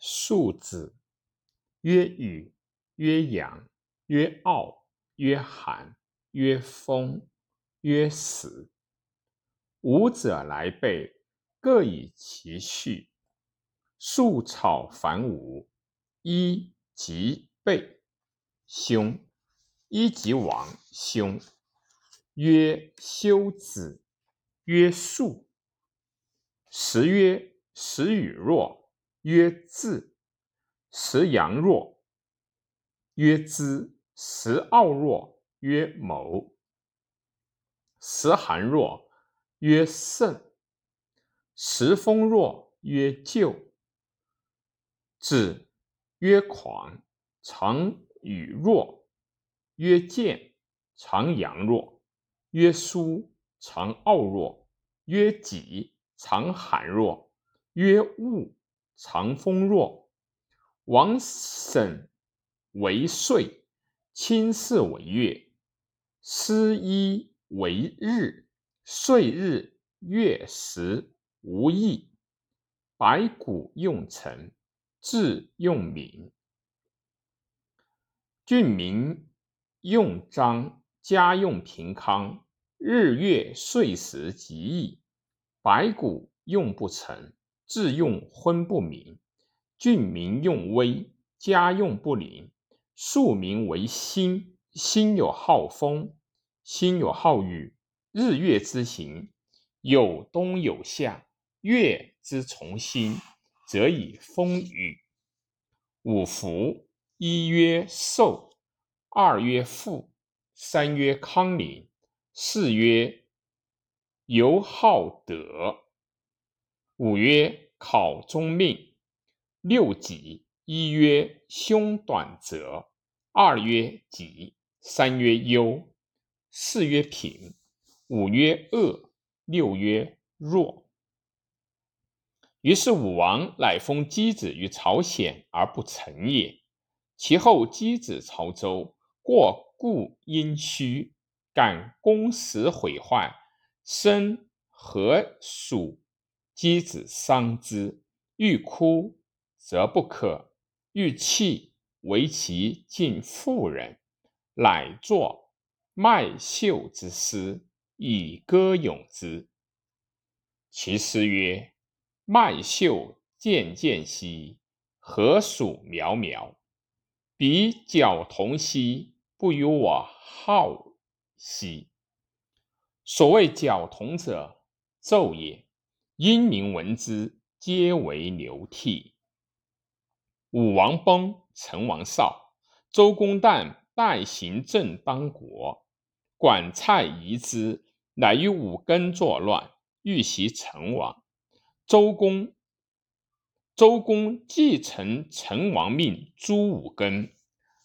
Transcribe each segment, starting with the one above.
庶子，曰雨，曰阳，曰傲，曰寒，曰风，曰死。五者来备，各以其序。树草繁芜，一即备，凶。一即亡，凶。曰修子，曰术。时曰：时雨若。曰自，时阳弱；曰知，时傲弱；曰谋，时寒弱；曰盛，时风弱；曰救。止，曰狂，常与弱；曰健，常阳弱；曰舒，常傲弱；曰己，常寒弱；曰物。长风弱，王审为岁，亲事为月，师一为日，岁日月时无异。白骨用辰，至用民。郡民用章，家用平康，日月岁时极易。白骨用不成。自用昏不明，郡民用微，家用不灵。庶民为心，心有好风，心有好雨。日月之行，有冬有夏，月之从心，则以风雨。五福：一曰寿，二曰富，三曰康宁，四曰由好德。五曰考中命，六己。一曰凶短则，二曰吉，三曰忧，四曰平，五曰恶，六曰弱。于是武王乃封箕子于朝鲜而不成也。其后箕子朝周，过故殷墟，感宫室毁坏，生何属？箕子伤之，欲哭则不可，欲泣为其尽妇人，乃作麦秀之诗以歌咏之。其诗曰：“麦秀渐渐兮，何属苗苗？彼角同兮，不与我好兮。”所谓角同者，纣也。英民闻之，皆为流涕。武王崩，成王少。周公旦代行政当国，管蔡夷之，乃与武庚作乱，欲袭成王。周公周公继承成王命，诛武庚，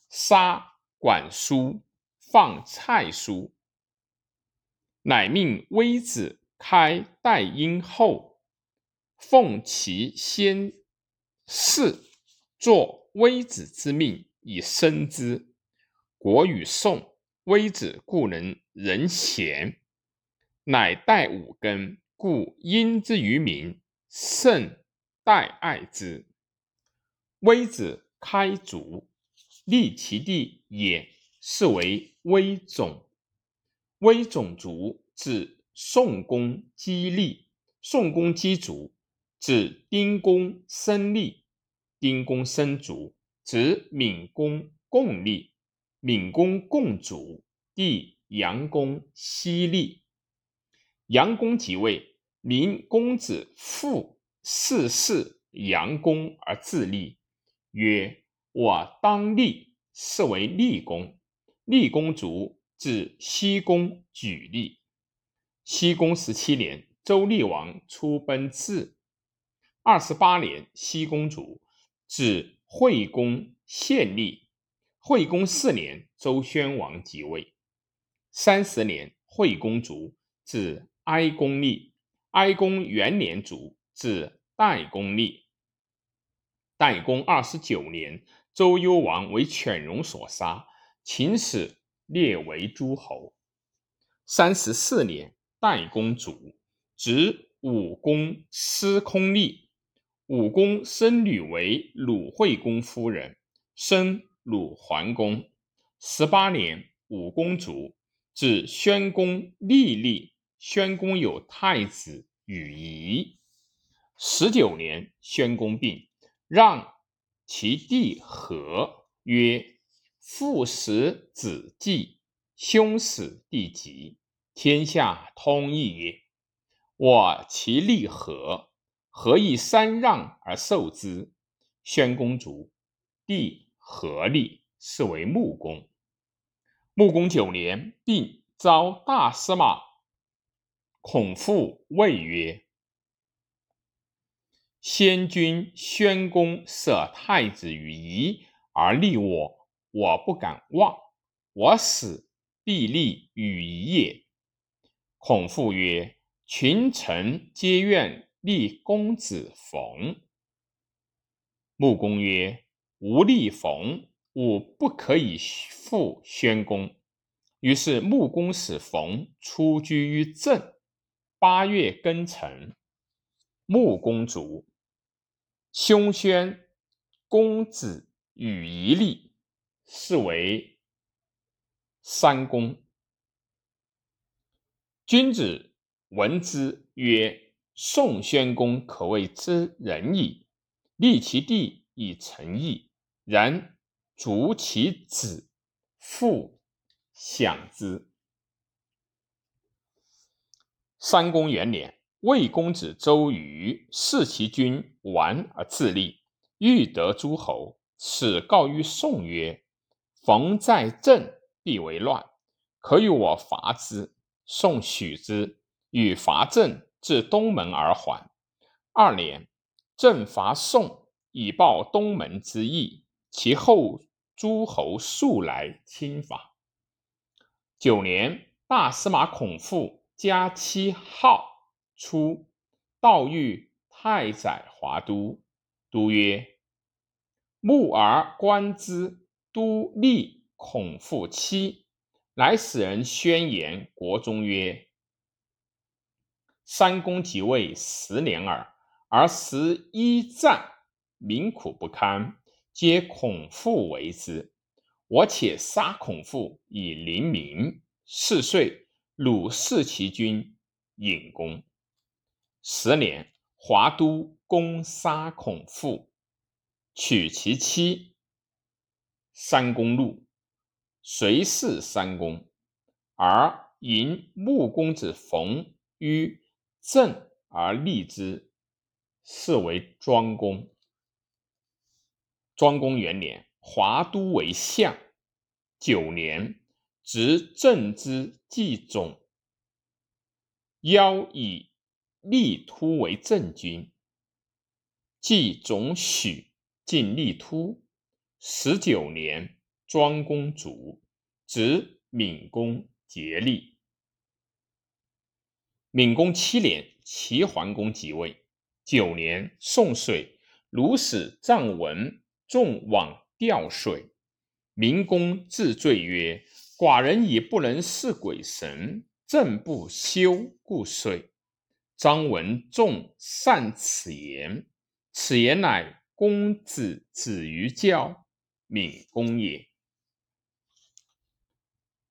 杀管叔，放蔡叔，乃命微子。开代殷后，奉其先世，作微子之命以生之。国与宋，微子故能仁贤，乃代五更，故殷之于民，甚待爱之。微子开祖，立其地也，是为微种。微种族至。宋公姬立，宋公姬族，指丁公生立，丁公生族，指闵公共立，闵公共主，弟杨公西立。杨公即位，明公子父逝世，杨公而自立，曰：“我当立。”是为立公。立公族，指西公举立。西公十七年，周厉王出奔至。二十八年，西公主，指惠公献立。惠公四年，周宣王即位。三十年，惠公卒，指哀公立。哀公元年卒，指代公立。代公二十九年，周幽王为犬戎所杀，秦始列为诸侯。三十四年。代公主，指武公司空立。武公生女为鲁惠公夫人，生鲁桓公。十八年，武公卒，至宣公立立。宣公有太子与仪。十九年，宣公病，让其弟和曰：“父死子继，兄死弟及，天下通义也。我其立何。”何以三让而受之？宣公卒，弟何立，是为穆公。穆公九年，病，召大司马孔父谓曰：“先君宣公舍太子于夷而立我，我不敢忘。我死，必立于夷也。”孔父曰：“群臣皆愿。”立公子冯。穆公曰：“吾立冯，吾不可以复宣公。”于是穆公使冯出居于郑。八月庚辰，穆公卒。兄宣公子与一立，是为三公。君子闻之曰。宋宣公可谓之仁矣，立其弟以成义，然逐其子，父享之。三公元年，魏公子周瑜弑其君，完而自立，欲得诸侯，使告于宋曰：“逢在政，必为乱，可与我伐之。”宋许之，与伐郑。至东门而还。二年，郑伐宋，以报东门之役。其后诸侯数来侵伐。九年，大司马孔父加七号出，道遇太宰华都。都曰：“木而观之，都立孔父妻。”乃使人宣言国中曰。三公即位十年耳，而十一战，民苦不堪，皆孔父为之。我且杀孔父以临民。四岁，鲁弑其君尹公。十年，华都攻杀孔父，取其妻。三公怒，随弑三公，而迎穆公子冯于。正而立之，是为庄公。庄公元年，华都为相。九年，执政之祭总，邀以立突为正君。祭总许进立突。十九年，庄公卒，执闵公竭力。闵公七年，齐桓公即位。九年，宋水，鲁使臧文众往吊水。闵公自罪曰：“寡人已不能事鬼神，正不休，故遂。”张文仲善此言，此言乃公子子于教闵公也。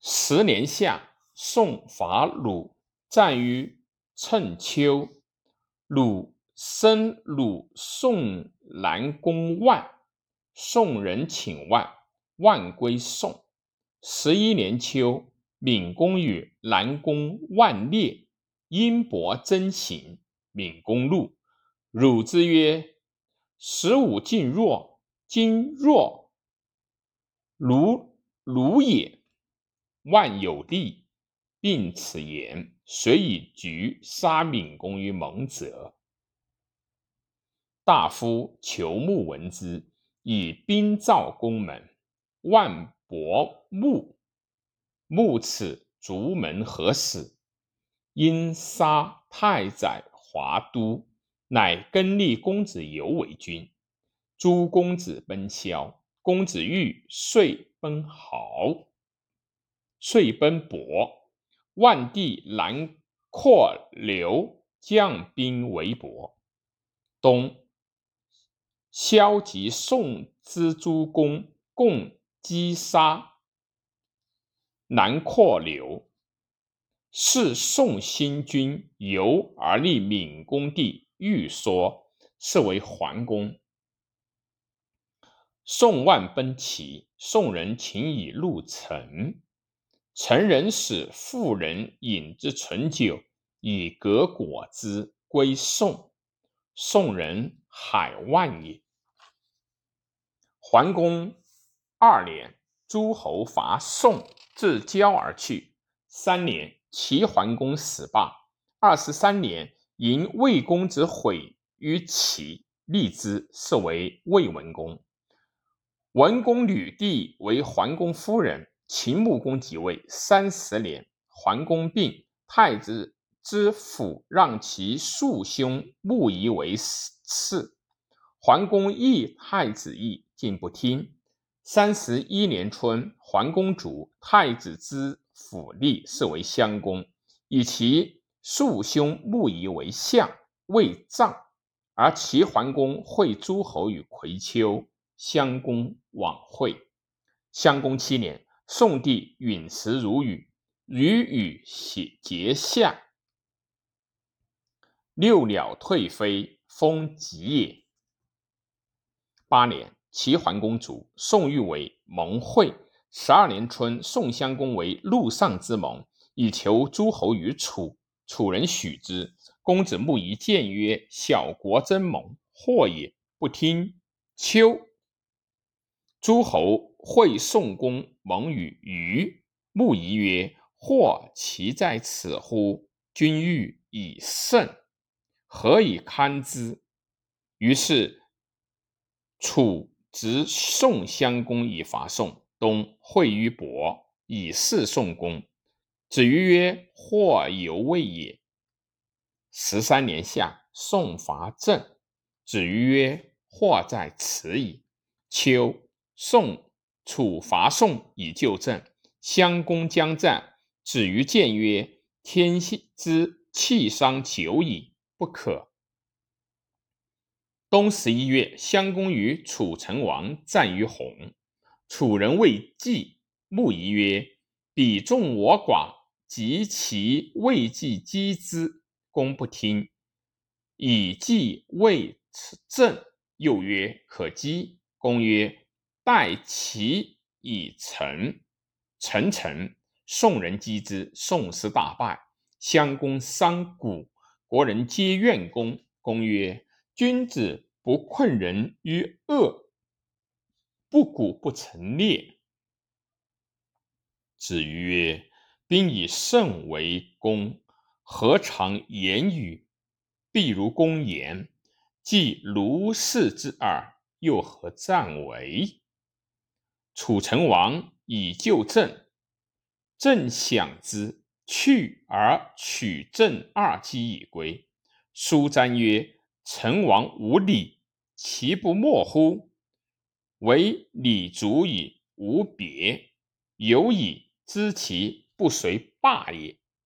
十年夏，宋伐鲁。战于趁丘，鲁生鲁宋南宫万，宋人请万，万归宋。十一年秋，闵公与南宫万列，因伯争行，闵公怒，汝之曰：“十五进若，今若，鲁鲁也。”万有力，并此言。遂以局杀闵公于蒙泽。大夫求穆闻之，以兵造宫门。万伯穆，穆此竹门何死？因杀太宰华都，乃更立公子游为君。诸公子奔萧，公子玉遂奔豪，遂奔伯。万帝南扩刘，将兵围博。冬，萧及宋之诸公，共击杀南阔流。是宋新君由而立闽公帝欲说，是为桓公。宋万奔齐，宋人请以入城。成人使妇人饮之醇酒，以革果之归宋。宋人海万也。桓公二年，诸侯伐宋，自交而去。三年。齐桓公死罢，二十三年，迎魏公子毁于齐，立之，是为魏文公。文公女弟为桓公夫人，秦穆公即位三十年，桓公病，太子之府让其庶兄穆仪为嗣。桓公议太子义，竟不听。三十一年春，桓公卒，太子之。府立是为襄公，以其庶兄穆仪为相，为葬。而齐桓公会诸侯于葵丘，襄公往会。襄公七年，宋帝陨石如雨，雨雨血结下。六鸟退飞，风急也。八年，齐桓公卒，宋欲为盟会。十二年春，宋襄公为陆上之盟，以求诸侯于楚。楚人许之。公子穆仪谏曰：“小国争盟，祸也。”不听。秋，诸侯会宋公盟与虞。穆仪曰：“或其在此乎？君欲以胜，何以堪之？”于是楚执宋襄公以伐宋。东会于伯，以示宋公。子瑜曰：“或犹未也。”十三年夏，宋伐郑。子瑜曰：“或在此矣。”秋，宋楚伐宋以救郑。襄公将战，子瑜谏曰：“天之气伤久矣，不可。”冬十一月，襄公与楚成王战于洪。楚人谓季穆仪曰：“彼众我寡，及其未季击之，公不听。以季未正，又曰：‘可击。’公曰：‘待其以成。’成成，宋人击之，宋师大败。襄公伤谷，国人皆怨公。公曰：‘君子不困人于恶。’”不鼓不成列。子曰：“兵以胜为功，何尝言语？必如公言，既如是之耳，又何战为？”楚成王以救郑，郑享之，去而取郑二击以归。书瞻曰：“成王无礼，其不莫乎？”唯礼足以无别，有以知其不随霸也。